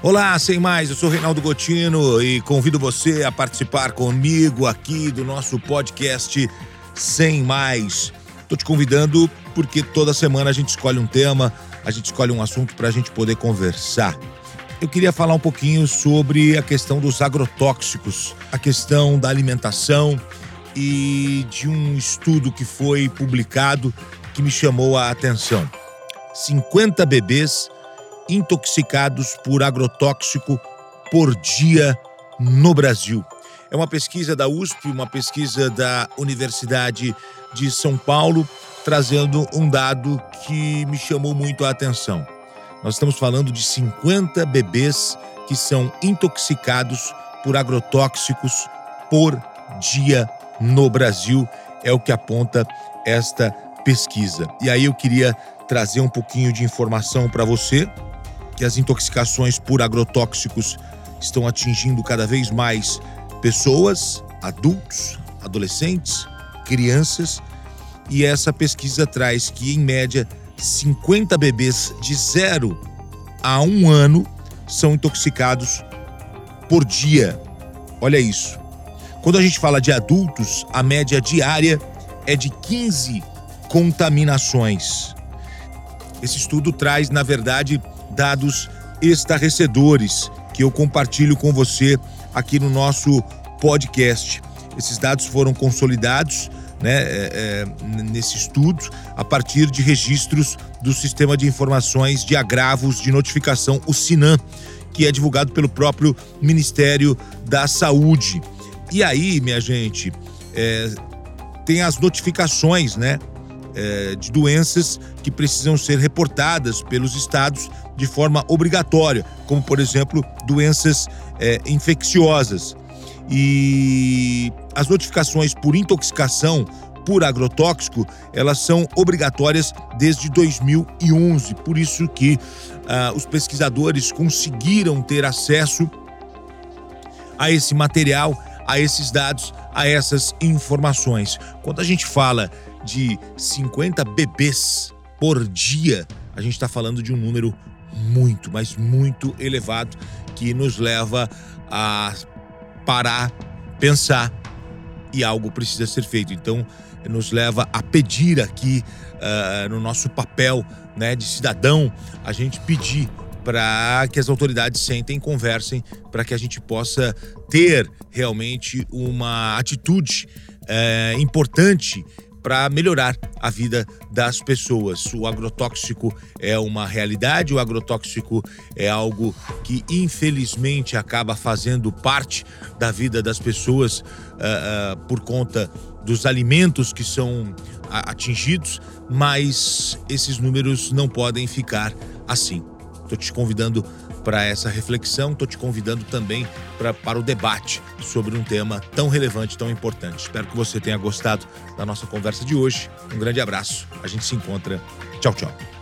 Olá, sem mais, eu sou Reinaldo Gotino e convido você a participar comigo aqui do nosso podcast Sem Mais. Estou te convidando porque toda semana a gente escolhe um tema, a gente escolhe um assunto para a gente poder conversar. Eu queria falar um pouquinho sobre a questão dos agrotóxicos, a questão da alimentação e de um estudo que foi publicado que me chamou a atenção. 50 bebês intoxicados por agrotóxico por dia no Brasil. É uma pesquisa da USP, uma pesquisa da Universidade de São Paulo, trazendo um dado que me chamou muito a atenção. Nós estamos falando de 50 bebês que são intoxicados por agrotóxicos por dia no Brasil, é o que aponta esta pesquisa. E aí eu queria trazer um pouquinho de informação para você que as intoxicações por agrotóxicos estão atingindo cada vez mais pessoas, adultos, adolescentes, crianças, e essa pesquisa traz que, em média, 50 bebês de 0 a 1 ano são intoxicados por dia. Olha isso. Quando a gente fala de adultos, a média diária é de 15 contaminações. Esse estudo traz, na verdade, dados estarrecedores que eu compartilho com você aqui no nosso podcast. Esses dados foram consolidados né, é, é, nesse estudo a partir de registros do Sistema de Informações de Agravos de Notificação, o SINAM, que é divulgado pelo próprio Ministério da Saúde. E aí, minha gente, é, tem as notificações, né? É, de doenças que precisam ser reportadas pelos estados de forma obrigatória, como, por exemplo, doenças é, infecciosas. E as notificações por intoxicação por agrotóxico, elas são obrigatórias desde 2011. Por isso que ah, os pesquisadores conseguiram ter acesso a esse material, a esses dados, a essas informações. Quando a gente fala de 50 bebês por dia, a gente está falando de um número muito, mas muito elevado que nos leva a parar, pensar e algo precisa ser feito. Então, nos leva a pedir aqui uh, no nosso papel né, de cidadão, a gente pedir para que as autoridades sentem, conversem, para que a gente possa ter realmente uma atitude uh, importante para melhorar a vida das pessoas. O agrotóxico é uma realidade, o agrotóxico é algo que infelizmente acaba fazendo parte da vida das pessoas uh, uh, por conta dos alimentos que são atingidos, mas esses números não podem ficar assim. Estou te convidando para essa reflexão. Estou te convidando também pra, para o debate sobre um tema tão relevante, tão importante. Espero que você tenha gostado da nossa conversa de hoje. Um grande abraço. A gente se encontra. Tchau, tchau.